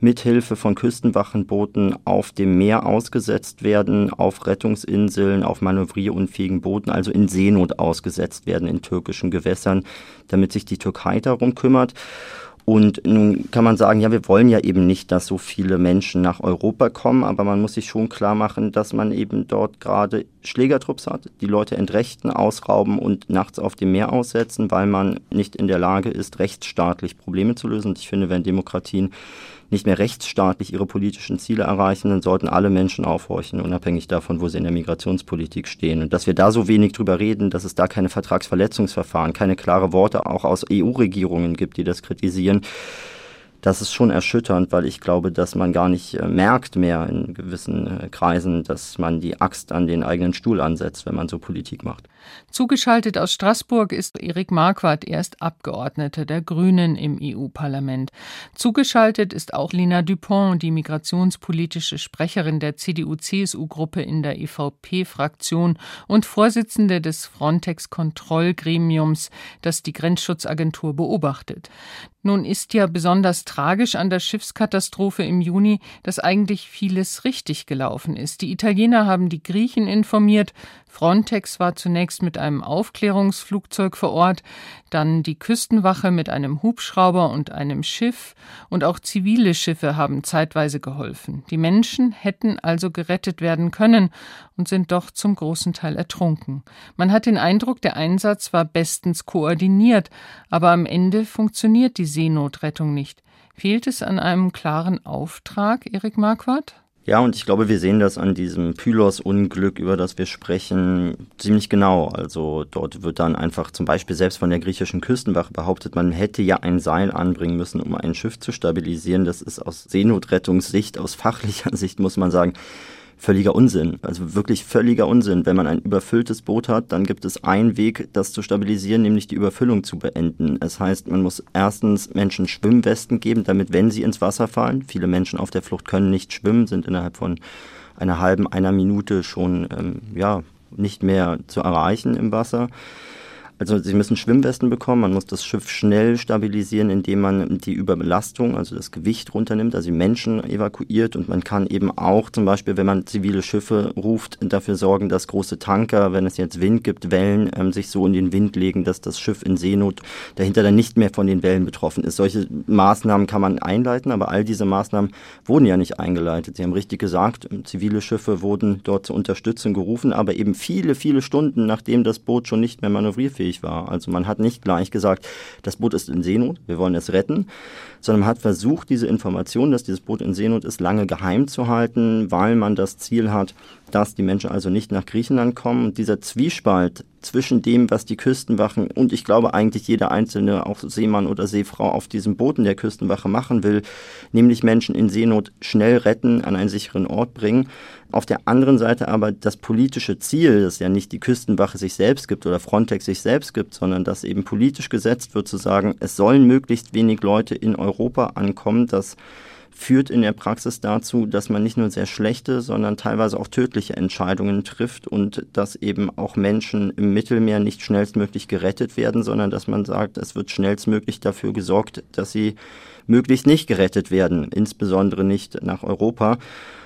mithilfe von Küstenwachenbooten auf dem Meer ausgesetzt werden, auf Rettungsinseln, auf manövrierunfähigen Booten, also in Seenot ausgesetzt werden in türkischen Gewässern, damit sich die Türkei darum kümmert. Und nun kann man sagen, ja, wir wollen ja eben nicht, dass so viele Menschen nach Europa kommen, aber man muss sich schon klar machen, dass man eben dort gerade Schlägertrupps hat, die Leute entrechten, ausrauben und nachts auf dem Meer aussetzen, weil man nicht in der Lage ist, rechtsstaatlich Probleme zu lösen. Und ich finde, wenn Demokratien nicht mehr rechtsstaatlich ihre politischen Ziele erreichen, dann sollten alle Menschen aufhorchen, unabhängig davon, wo sie in der Migrationspolitik stehen. Und dass wir da so wenig drüber reden, dass es da keine Vertragsverletzungsverfahren, keine klare Worte auch aus EU-Regierungen gibt, die das kritisieren, das ist schon erschütternd, weil ich glaube, dass man gar nicht äh, merkt mehr in gewissen äh, Kreisen, dass man die Axt an den eigenen Stuhl ansetzt, wenn man so Politik macht. Zugeschaltet aus Straßburg ist Erik Marquardt, erst Abgeordneter der Grünen im EU-Parlament. Zugeschaltet ist auch Lina Dupont, die migrationspolitische Sprecherin der CDU-CSU-Gruppe in der EVP-Fraktion und Vorsitzende des Frontex-Kontrollgremiums, das die Grenzschutzagentur beobachtet. Nun ist ja besonders tragisch an der Schiffskatastrophe im Juni, dass eigentlich vieles richtig gelaufen ist. Die Italiener haben die Griechen informiert, Frontex war zunächst mit einem Aufklärungsflugzeug vor Ort, dann die Küstenwache mit einem Hubschrauber und einem Schiff und auch zivile Schiffe haben zeitweise geholfen. Die Menschen hätten also gerettet werden können und sind doch zum großen Teil ertrunken. Man hat den Eindruck, der Einsatz war bestens koordiniert, aber am Ende funktioniert die Seenotrettung nicht. Fehlt es an einem klaren Auftrag, Erik Marquardt? Ja, und ich glaube, wir sehen das an diesem Pylos-Unglück, über das wir sprechen, ziemlich genau. Also dort wird dann einfach zum Beispiel selbst von der griechischen Küstenwache behauptet, man hätte ja ein Seil anbringen müssen, um ein Schiff zu stabilisieren. Das ist aus Seenotrettungssicht, aus fachlicher Sicht, muss man sagen, völliger Unsinn. Also wirklich völliger Unsinn. Wenn man ein überfülltes Boot hat, dann gibt es einen Weg, das zu stabilisieren, nämlich die Überfüllung zu beenden. Das heißt, man muss erstens Menschen Schwimmwesten geben, damit, wenn sie ins Wasser fallen, viele Menschen auf der Flucht können nicht schwimmen, sind innerhalb von einer halben, einer Minute schon ähm, ja, nicht mehr zu erreichen im Wasser. Also sie müssen Schwimmwesten bekommen, man muss das Schiff schnell stabilisieren, indem man die Überbelastung, also das Gewicht runternimmt, also die Menschen evakuiert und man kann eben auch zum Beispiel, wenn man zivile Schiffe ruft, dafür sorgen, dass große Tanker, wenn es jetzt Wind gibt, Wellen ähm, sich so in den Wind legen, dass das Schiff in Seenot dahinter dann nicht mehr von den Wellen betroffen ist. Solche Maßnahmen kann man einleiten, aber all diese Maßnahmen wurden ja nicht eingeleitet. Sie haben richtig gesagt, zivile Schiffe wurden dort zur Unterstützung gerufen, aber eben viele, viele Stunden, nachdem das Boot schon nicht mehr manövrierfähig unfähig war. Also man hat nicht gleich gesagt, das Boot ist in Seenot, wir wollen es retten, sondern man hat versucht, diese Information, dass dieses Boot in Seenot ist, lange geheim zu halten, weil man das Ziel hat, dass die Menschen also nicht nach Griechenland kommen. Und dieser Zwiespalt zwischen dem, was die Küstenwachen und ich glaube eigentlich jeder einzelne, auch Seemann oder Seefrau auf diesem Booten der Küstenwache machen will, nämlich Menschen in Seenot schnell retten, an einen sicheren Ort bringen. Auf der anderen Seite aber das politische Ziel, das ja nicht die Küstenwache sich selbst gibt oder Frontex sich selbst gibt, sondern dass eben politisch gesetzt wird, zu sagen, es sollen möglichst wenig Leute in Europa ankommen, dass führt in der Praxis dazu, dass man nicht nur sehr schlechte, sondern teilweise auch tödliche Entscheidungen trifft und dass eben auch Menschen im Mittelmeer nicht schnellstmöglich gerettet werden, sondern dass man sagt, es wird schnellstmöglich dafür gesorgt, dass sie möglichst nicht gerettet werden, insbesondere nicht nach Europa.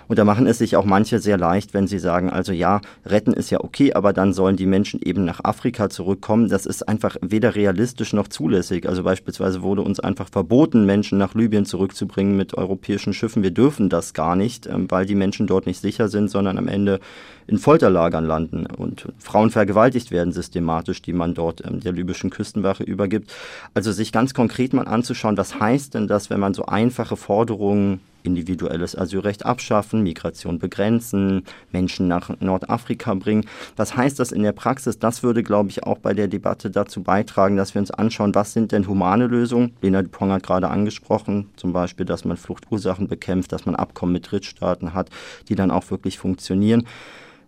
Und da machen es sich auch manche sehr leicht, wenn sie sagen, also ja, retten ist ja okay, aber dann sollen die Menschen eben nach Afrika zurückkommen. Das ist einfach weder realistisch noch zulässig. Also beispielsweise wurde uns einfach verboten, Menschen nach Libyen zurückzubringen mit europäischen Schiffen. Wir dürfen das gar nicht, ähm, weil die Menschen dort nicht sicher sind, sondern am Ende in Folterlagern landen und Frauen vergewaltigt werden systematisch, die man dort ähm, der libyschen Küstenwache übergibt. Also sich ganz konkret mal anzuschauen, was heißt denn das, wenn man so einfache Forderungen individuelles Asylrecht abschaffen, Migration begrenzen, Menschen nach Nordafrika bringen. Was heißt das in der Praxis? Das würde, glaube ich, auch bei der Debatte dazu beitragen, dass wir uns anschauen, was sind denn humane Lösungen? Lena Dupont hat gerade angesprochen, zum Beispiel, dass man Fluchtursachen bekämpft, dass man Abkommen mit Drittstaaten hat, die dann auch wirklich funktionieren.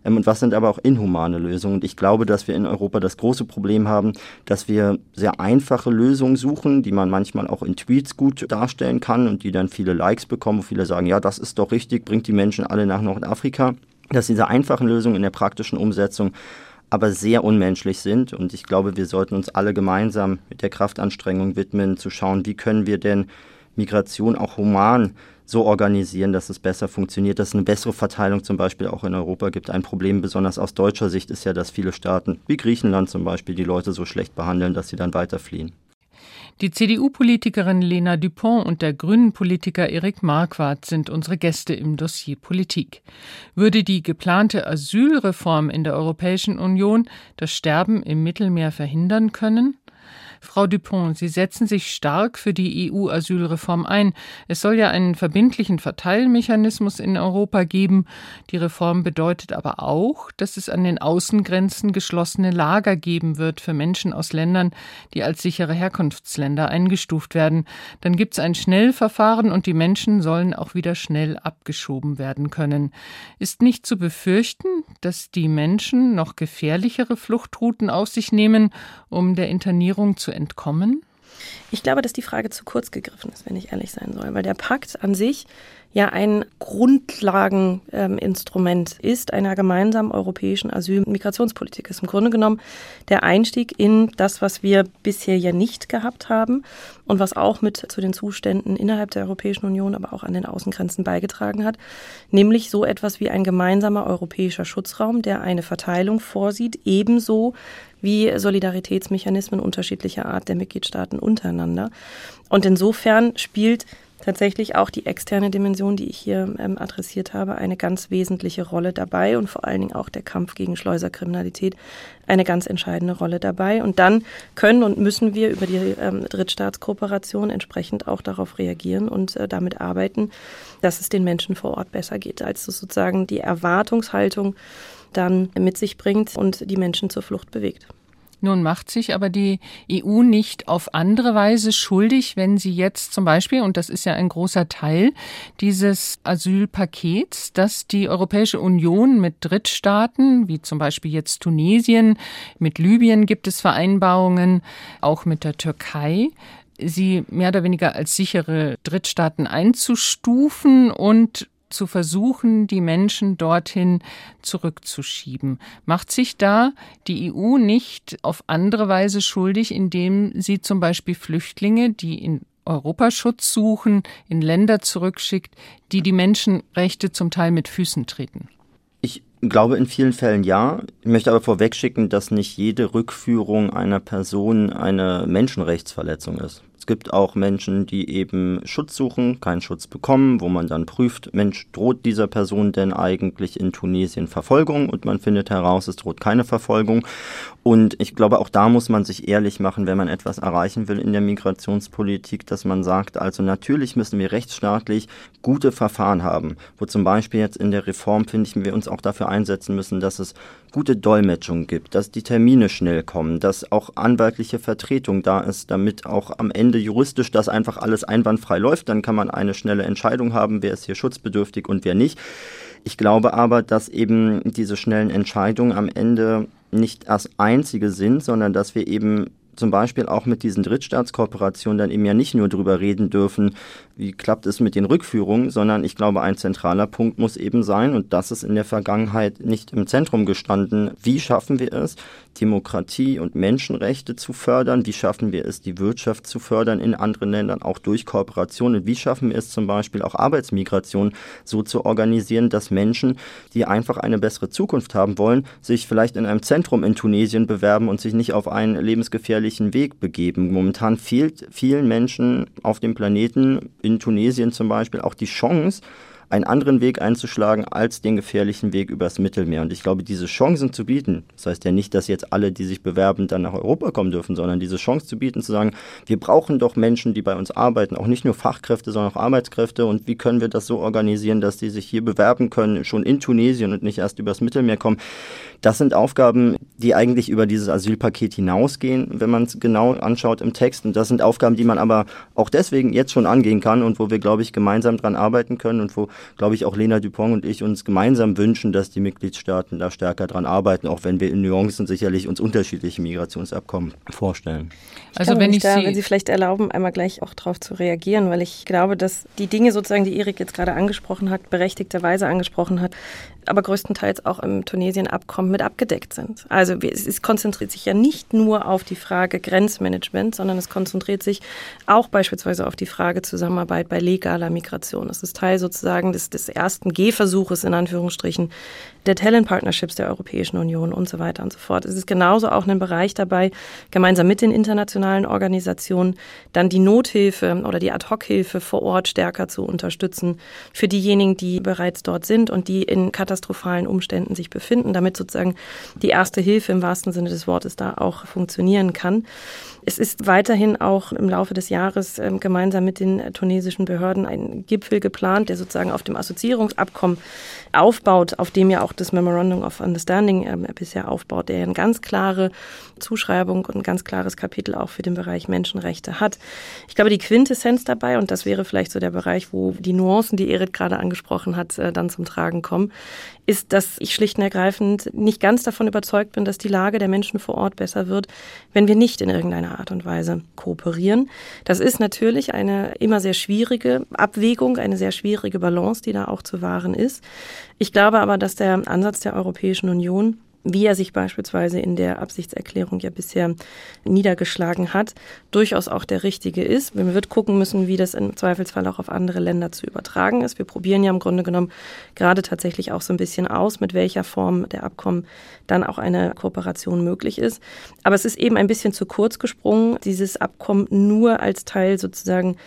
Ähm, und was sind aber auch inhumane Lösungen. Und ich glaube, dass wir in Europa das große Problem haben, dass wir sehr einfache Lösungen suchen, die man manchmal auch in Tweets gut darstellen kann und die dann viele Likes bekommen, wo viele sagen, ja, das ist doch richtig, bringt die Menschen alle nach Nordafrika. Dass diese einfachen Lösungen in der praktischen Umsetzung aber sehr unmenschlich sind. Und ich glaube, wir sollten uns alle gemeinsam mit der Kraftanstrengung widmen, zu schauen, wie können wir denn Migration auch human so organisieren, dass es besser funktioniert, dass es eine bessere Verteilung zum Beispiel auch in Europa gibt. Ein Problem, besonders aus deutscher Sicht, ist ja, dass viele Staaten, wie Griechenland zum Beispiel, die Leute so schlecht behandeln, dass sie dann weiter fliehen. Die CDU-Politikerin Lena Dupont und der Grünen-Politiker Erik Marquardt sind unsere Gäste im Dossier Politik. Würde die geplante Asylreform in der Europäischen Union das Sterben im Mittelmeer verhindern können? Frau Dupont, Sie setzen sich stark für die EU-Asylreform ein. Es soll ja einen verbindlichen Verteilmechanismus in Europa geben. Die Reform bedeutet aber auch, dass es an den Außengrenzen geschlossene Lager geben wird für Menschen aus Ländern, die als sichere Herkunftsländer eingestuft werden. Dann gibt es ein Schnellverfahren und die Menschen sollen auch wieder schnell abgeschoben werden können. Ist nicht zu befürchten, dass die Menschen noch gefährlichere Fluchtrouten auf sich nehmen, um der Internierung zu entkommen? Ich glaube, dass die Frage zu kurz gegriffen ist, wenn ich ehrlich sein soll, weil der Pakt an sich ja ein Grundlageninstrument ähm, ist einer gemeinsamen europäischen Asyl- und Migrationspolitik. Ist im Grunde genommen der Einstieg in das, was wir bisher ja nicht gehabt haben und was auch mit zu den Zuständen innerhalb der Europäischen Union, aber auch an den Außengrenzen beigetragen hat, nämlich so etwas wie ein gemeinsamer europäischer Schutzraum, der eine Verteilung vorsieht, ebenso wie Solidaritätsmechanismen unterschiedlicher Art der Mitgliedstaaten untereinander. Und insofern spielt tatsächlich auch die externe Dimension, die ich hier ähm, adressiert habe, eine ganz wesentliche Rolle dabei und vor allen Dingen auch der Kampf gegen Schleuserkriminalität eine ganz entscheidende Rolle dabei. Und dann können und müssen wir über die ähm, Drittstaatskooperation entsprechend auch darauf reagieren und äh, damit arbeiten, dass es den Menschen vor Ort besser geht, als sozusagen die Erwartungshaltung dann mit sich bringt und die Menschen zur Flucht bewegt. Nun macht sich aber die EU nicht auf andere Weise schuldig, wenn sie jetzt zum Beispiel, und das ist ja ein großer Teil dieses Asylpakets, dass die Europäische Union mit Drittstaaten, wie zum Beispiel jetzt Tunesien, mit Libyen gibt es Vereinbarungen, auch mit der Türkei, sie mehr oder weniger als sichere Drittstaaten einzustufen und zu versuchen, die Menschen dorthin zurückzuschieben. Macht sich da die EU nicht auf andere Weise schuldig, indem sie zum Beispiel Flüchtlinge, die in Europa Schutz suchen, in Länder zurückschickt, die die Menschenrechte zum Teil mit Füßen treten? Ich glaube in vielen Fällen ja. Ich möchte aber vorwegschicken, dass nicht jede Rückführung einer Person eine Menschenrechtsverletzung ist. Es gibt auch Menschen, die eben Schutz suchen, keinen Schutz bekommen, wo man dann prüft, Mensch, droht dieser Person denn eigentlich in Tunesien Verfolgung? Und man findet heraus, es droht keine Verfolgung. Und ich glaube, auch da muss man sich ehrlich machen, wenn man etwas erreichen will in der Migrationspolitik, dass man sagt, also natürlich müssen wir rechtsstaatlich gute Verfahren haben, wo zum Beispiel jetzt in der Reform, finde ich, wir uns auch dafür einsetzen müssen, dass es gute Dolmetschung gibt, dass die Termine schnell kommen, dass auch anwaltliche Vertretung da ist, damit auch am Ende juristisch das einfach alles einwandfrei läuft. Dann kann man eine schnelle Entscheidung haben, wer ist hier schutzbedürftig und wer nicht. Ich glaube aber, dass eben diese schnellen Entscheidungen am Ende nicht das einzige sind, sondern dass wir eben zum Beispiel auch mit diesen Drittstaatskooperationen dann eben ja nicht nur darüber reden dürfen, wie klappt es mit den Rückführungen, sondern ich glaube, ein zentraler Punkt muss eben sein, und das ist in der Vergangenheit nicht im Zentrum gestanden, wie schaffen wir es, Demokratie und Menschenrechte zu fördern? Wie schaffen wir es, die Wirtschaft zu fördern in anderen Ländern, auch durch Kooperation? Und wie schaffen wir es zum Beispiel auch Arbeitsmigration so zu organisieren, dass Menschen, die einfach eine bessere Zukunft haben wollen, sich vielleicht in einem Zentrum in Tunesien bewerben und sich nicht auf einen lebensgefährlichen Weg begeben? Momentan fehlt vielen Menschen auf dem Planeten, in Tunesien zum Beispiel, auch die Chance, einen anderen Weg einzuschlagen als den gefährlichen Weg übers Mittelmeer. Und ich glaube, diese Chancen zu bieten, das heißt ja nicht, dass jetzt alle, die sich bewerben, dann nach Europa kommen dürfen, sondern diese Chance zu bieten, zu sagen, wir brauchen doch Menschen, die bei uns arbeiten, auch nicht nur Fachkräfte, sondern auch Arbeitskräfte. Und wie können wir das so organisieren, dass die sich hier bewerben können, schon in Tunesien und nicht erst übers Mittelmeer kommen? Das sind Aufgaben, die eigentlich über dieses Asylpaket hinausgehen, wenn man es genau anschaut im Text. Und das sind Aufgaben, die man aber auch deswegen jetzt schon angehen kann und wo wir, glaube ich, gemeinsam dran arbeiten können und wo, glaube ich, auch Lena Dupont und ich uns gemeinsam wünschen, dass die Mitgliedstaaten da stärker dran arbeiten, auch wenn wir in Nuancen sicherlich uns unterschiedliche Migrationsabkommen vorstellen. Also wenn ich da, Sie wenn Sie vielleicht erlauben, einmal gleich auch darauf zu reagieren, weil ich glaube, dass die Dinge sozusagen, die Erik jetzt gerade angesprochen hat, berechtigterweise angesprochen hat, aber größtenteils auch im Tunesien-Abkommen mit abgedeckt sind. Also es konzentriert sich ja nicht nur auf die Frage Grenzmanagement, sondern es konzentriert sich auch beispielsweise auf die Frage Zusammenarbeit bei legaler Migration. Das ist Teil sozusagen des, des ersten Gehversuches in Anführungsstrichen der Talent Partnerships der Europäischen Union und so weiter und so fort. Es ist genauso auch ein Bereich dabei, gemeinsam mit den internationalen Organisationen dann die Nothilfe oder die Ad-Hoc-Hilfe vor Ort stärker zu unterstützen für diejenigen, die bereits dort sind und die in katastrophalen Umständen sich befinden, damit sozusagen die erste Hilfe im wahrsten Sinne des Wortes da auch funktionieren kann. Es ist weiterhin auch im Laufe des Jahres äh, gemeinsam mit den tunesischen Behörden ein Gipfel geplant, der sozusagen auf dem Assoziierungsabkommen aufbaut, auf dem ja auch das Memorandum of Understanding äh, bisher aufbaut, der eine ganz klare Zuschreibung und ein ganz klares Kapitel auch für den Bereich Menschenrechte hat. Ich glaube, die Quintessenz dabei, und das wäre vielleicht so der Bereich, wo die Nuancen, die Erit gerade angesprochen hat, äh, dann zum Tragen kommen, ist, dass ich schlicht und ergreifend nicht ganz davon überzeugt bin, dass die Lage der Menschen vor Ort besser wird, wenn wir nicht in irgendeiner Art und Weise kooperieren. Das ist natürlich eine immer sehr schwierige Abwägung, eine sehr schwierige Balance, die da auch zu wahren ist. Ich glaube aber, dass der Ansatz der Europäischen Union wie er sich beispielsweise in der Absichtserklärung ja bisher niedergeschlagen hat, durchaus auch der richtige ist. Man wird gucken müssen, wie das im Zweifelsfall auch auf andere Länder zu übertragen ist. Wir probieren ja im Grunde genommen gerade tatsächlich auch so ein bisschen aus, mit welcher Form der Abkommen dann auch eine Kooperation möglich ist. Aber es ist eben ein bisschen zu kurz gesprungen, dieses Abkommen nur als Teil sozusagen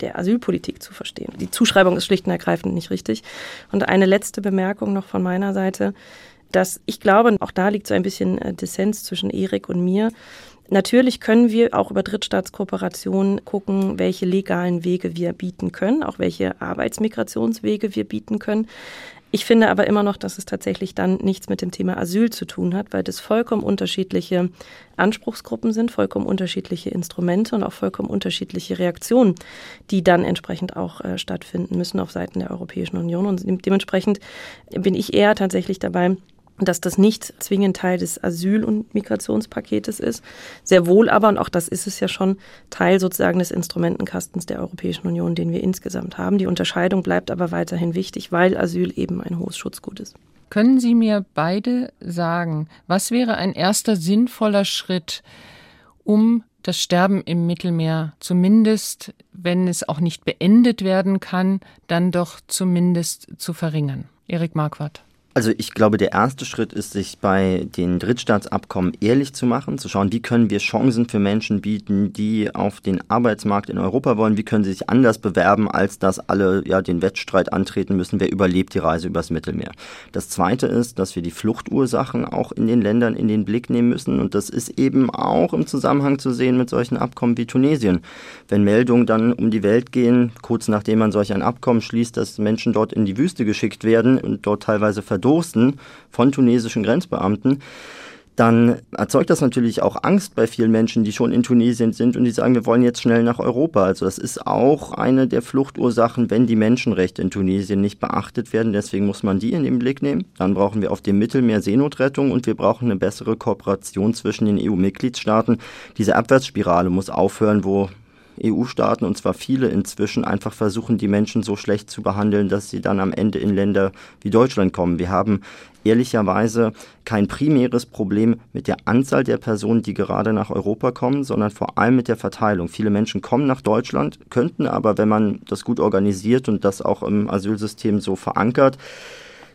der Asylpolitik zu verstehen. Die Zuschreibung ist schlicht und ergreifend nicht richtig. Und eine letzte Bemerkung noch von meiner Seite dass ich glaube, auch da liegt so ein bisschen äh, Dissens zwischen Erik und mir. Natürlich können wir auch über Drittstaatskooperationen gucken, welche legalen Wege wir bieten können, auch welche Arbeitsmigrationswege wir bieten können. Ich finde aber immer noch, dass es tatsächlich dann nichts mit dem Thema Asyl zu tun hat, weil das vollkommen unterschiedliche Anspruchsgruppen sind, vollkommen unterschiedliche Instrumente und auch vollkommen unterschiedliche Reaktionen, die dann entsprechend auch äh, stattfinden müssen auf Seiten der Europäischen Union. Und dementsprechend bin ich eher tatsächlich dabei, dass das nicht zwingend Teil des Asyl- und Migrationspaketes ist. Sehr wohl aber, und auch das ist es ja schon, Teil sozusagen des Instrumentenkastens der Europäischen Union, den wir insgesamt haben. Die Unterscheidung bleibt aber weiterhin wichtig, weil Asyl eben ein hohes Schutzgut ist. Können Sie mir beide sagen, was wäre ein erster sinnvoller Schritt, um das Sterben im Mittelmeer zumindest, wenn es auch nicht beendet werden kann, dann doch zumindest zu verringern? Erik Marquardt. Also ich glaube, der erste Schritt ist, sich bei den Drittstaatsabkommen ehrlich zu machen, zu schauen, wie können wir Chancen für Menschen bieten, die auf den Arbeitsmarkt in Europa wollen, wie können sie sich anders bewerben, als dass alle ja den Wettstreit antreten müssen, wer überlebt die Reise übers Mittelmeer. Das zweite ist, dass wir die Fluchtursachen auch in den Ländern in den Blick nehmen müssen und das ist eben auch im Zusammenhang zu sehen mit solchen Abkommen wie Tunesien. Wenn Meldungen dann um die Welt gehen, kurz nachdem man solch ein Abkommen schließt, dass Menschen dort in die Wüste geschickt werden und dort teilweise verdammt verdursten von tunesischen Grenzbeamten, dann erzeugt das natürlich auch Angst bei vielen Menschen, die schon in Tunesien sind und die sagen, wir wollen jetzt schnell nach Europa. Also das ist auch eine der Fluchtursachen, wenn die Menschenrechte in Tunesien nicht beachtet werden. Deswegen muss man die in den Blick nehmen. Dann brauchen wir auf dem Mittelmeer Seenotrettung und wir brauchen eine bessere Kooperation zwischen den EU-Mitgliedstaaten. Diese Abwärtsspirale muss aufhören, wo EU-Staaten, und zwar viele inzwischen, einfach versuchen, die Menschen so schlecht zu behandeln, dass sie dann am Ende in Länder wie Deutschland kommen. Wir haben ehrlicherweise kein primäres Problem mit der Anzahl der Personen, die gerade nach Europa kommen, sondern vor allem mit der Verteilung. Viele Menschen kommen nach Deutschland, könnten aber, wenn man das gut organisiert und das auch im Asylsystem so verankert,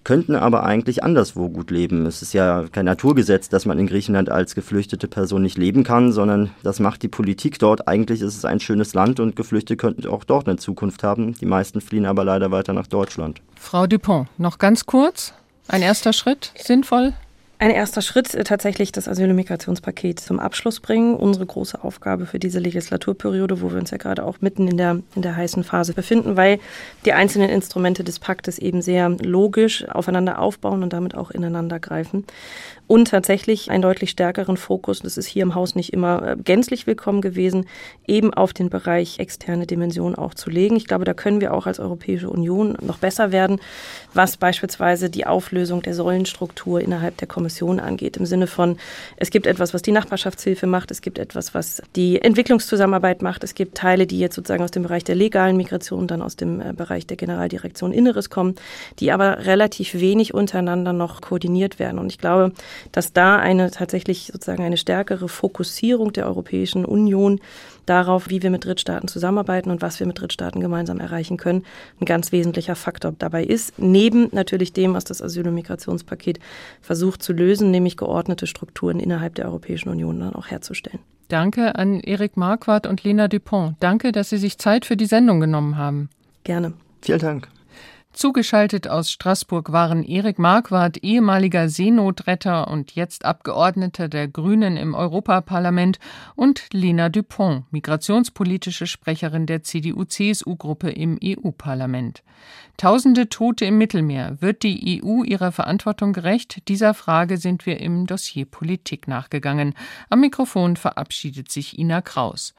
könnten aber eigentlich anderswo gut leben. Es ist ja kein Naturgesetz, dass man in Griechenland als geflüchtete Person nicht leben kann, sondern das macht die Politik dort. Eigentlich ist es ein schönes Land und Geflüchtete könnten auch dort eine Zukunft haben. Die meisten fliehen aber leider weiter nach Deutschland. Frau Dupont, noch ganz kurz. Ein erster Schritt, sinnvoll? Ein erster Schritt äh, tatsächlich das Asyl- und Migrationspaket zum Abschluss bringen. Unsere große Aufgabe für diese Legislaturperiode, wo wir uns ja gerade auch mitten in der, in der heißen Phase befinden, weil die einzelnen Instrumente des Paktes eben sehr logisch aufeinander aufbauen und damit auch ineinander greifen und tatsächlich einen deutlich stärkeren Fokus, das ist hier im Haus nicht immer äh, gänzlich willkommen gewesen, eben auf den Bereich externe Dimension auch zu legen. Ich glaube, da können wir auch als Europäische Union noch besser werden, was beispielsweise die Auflösung der Säulenstruktur innerhalb der Kommission angeht. Im Sinne von, es gibt etwas, was die Nachbarschaftshilfe macht, es gibt etwas, was die Entwicklungszusammenarbeit macht, es gibt Teile, die jetzt sozusagen aus dem Bereich der legalen Migration, dann aus dem äh, Bereich der Generaldirektion Inneres kommen, die aber relativ wenig untereinander noch koordiniert werden. Und ich glaube, dass da eine tatsächlich sozusagen eine stärkere Fokussierung der Europäischen Union darauf, wie wir mit Drittstaaten zusammenarbeiten und was wir mit Drittstaaten gemeinsam erreichen können, ein ganz wesentlicher Faktor dabei ist. Neben natürlich dem, was das Asyl- und Migrationspaket versucht zu lösen, nämlich geordnete Strukturen innerhalb der Europäischen Union dann auch herzustellen. Danke an Erik Marquardt und Lena Dupont. Danke, dass Sie sich Zeit für die Sendung genommen haben. Gerne. Vielen Dank. Zugeschaltet aus Straßburg waren Erik Marquardt, ehemaliger Seenotretter und jetzt Abgeordneter der Grünen im Europaparlament, und Lena Dupont, migrationspolitische Sprecherin der CDU-CSU-Gruppe im EU-Parlament. Tausende Tote im Mittelmeer. Wird die EU ihrer Verantwortung gerecht? Dieser Frage sind wir im Dossier Politik nachgegangen. Am Mikrofon verabschiedet sich Ina Kraus.